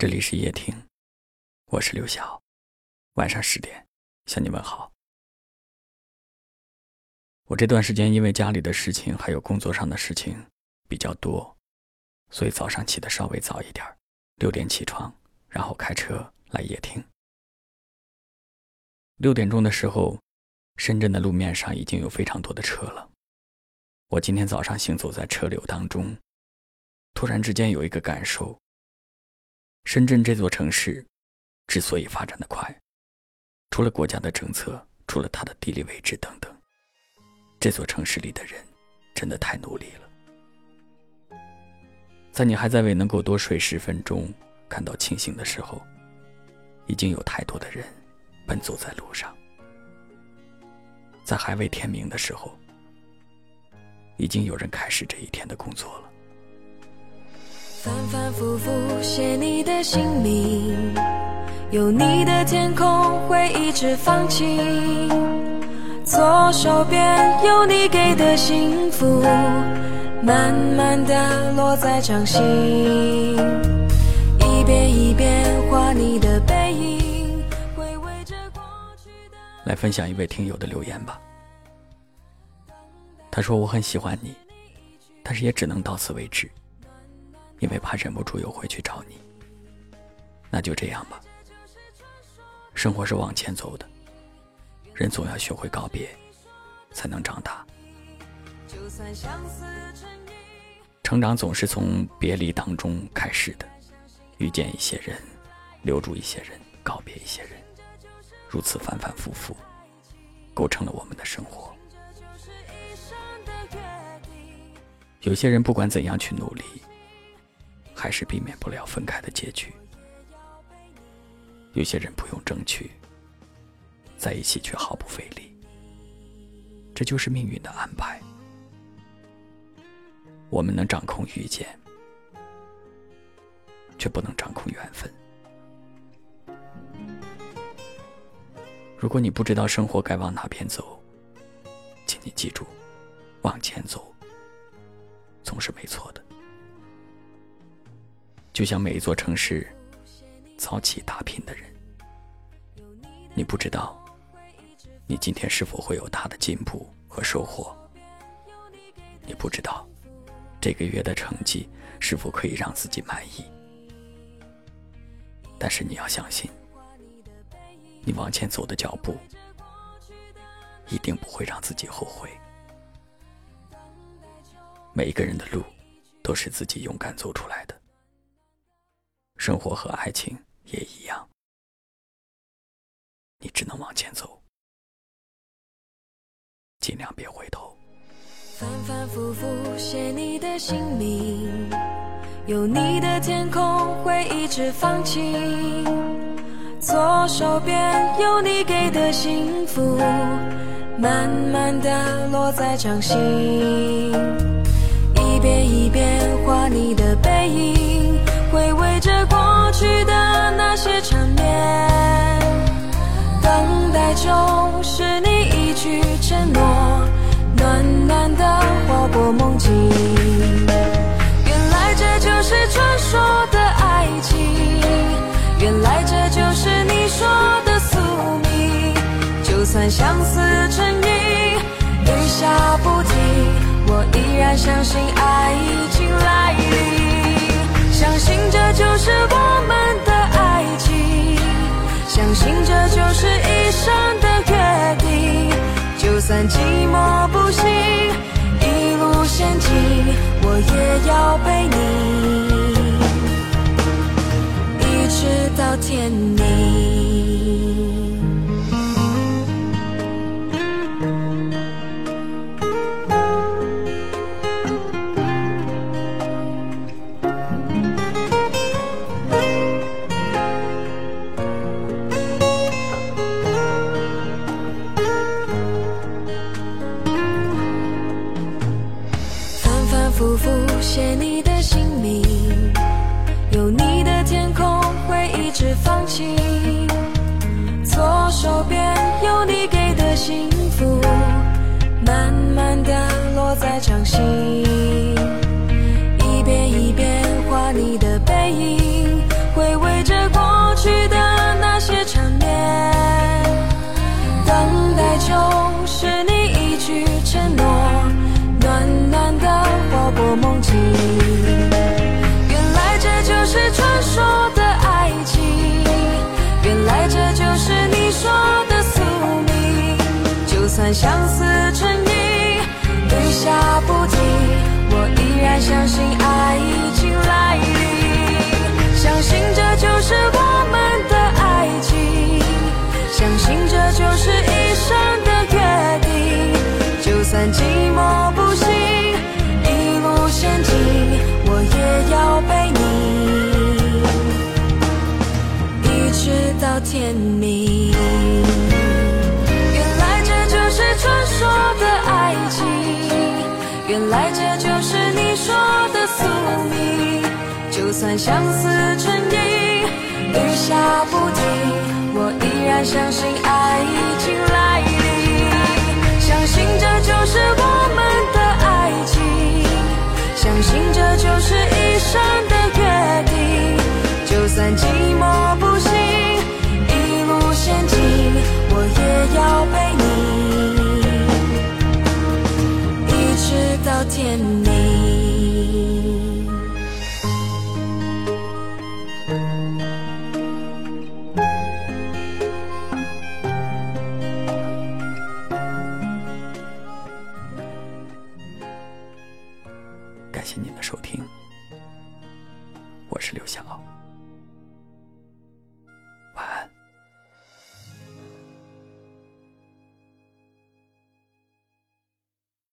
这里是夜听，我是刘晓。晚上十点向你问好。我这段时间因为家里的事情还有工作上的事情比较多，所以早上起的稍微早一点六点起床，然后开车来夜听。六点钟的时候，深圳的路面上已经有非常多的车了。我今天早上行走在车流当中，突然之间有一个感受。深圳这座城市之所以发展的快，除了国家的政策，除了它的地理位置等等，这座城市里的人真的太努力了。在你还在为能够多睡十分钟感到庆幸的时候，已经有太多的人奔走在路上；在还未天明的时候，已经有人开始这一天的工作了。反反复复写你的姓名，有你的天空会一直放晴。左手边有你给的幸福，慢慢的落在掌心。一遍一遍画你的背影，回味着过去的。来分享一位听友的留言吧。他说：“我很喜欢你，但是也只能到此为止。”因为怕忍不住又回去找你，那就这样吧。生活是往前走的，人总要学会告别，才能长大。成长总是从别离当中开始的，遇见一些人，留住一些人，告别一些人，如此反反复复，构成了我们的生活。有些人不管怎样去努力。还是避免不了分开的结局。有些人不用争取，在一起却毫不费力，这就是命运的安排。我们能掌控遇见，却不能掌控缘分。如果你不知道生活该往哪边走，请你记住，往前走总是没错的。就像每一座城市，早起打拼的人，你不知道，你今天是否会有大的进步和收获？你不知道，这个月的成绩是否可以让自己满意？但是你要相信，你往前走的脚步，一定不会让自己后悔。每一个人的路，都是自己勇敢走出来的。生活和爱情也一样，你只能往前走，尽量别回头。反反复复写你的姓名，有你的天空会一直放晴。左手边有你给的幸福，慢慢的落在掌心。一遍一遍画你的背影，中是你一句承诺，暖暖的划过梦境。原来这就是传说的爱情，原来这就是你说的宿命。就算相思成瘾，雨下不停，我依然相信爱已经来临，相信这就是我们。相信这就是一生的约定，就算寂寞不行，一路陷阱，我也要陪你。一直到天明。定，就算寂寞不行，一路险境，我也要陪你，一直到天明。原来这就是传说的爱情，原来这就是你说的宿命，就算相思成瘾，雨下不停，我依然相信爱已经来临，相信这是我们的爱情，相信这就是一生的约定，就算寂寞感谢您的收听，我是刘晓。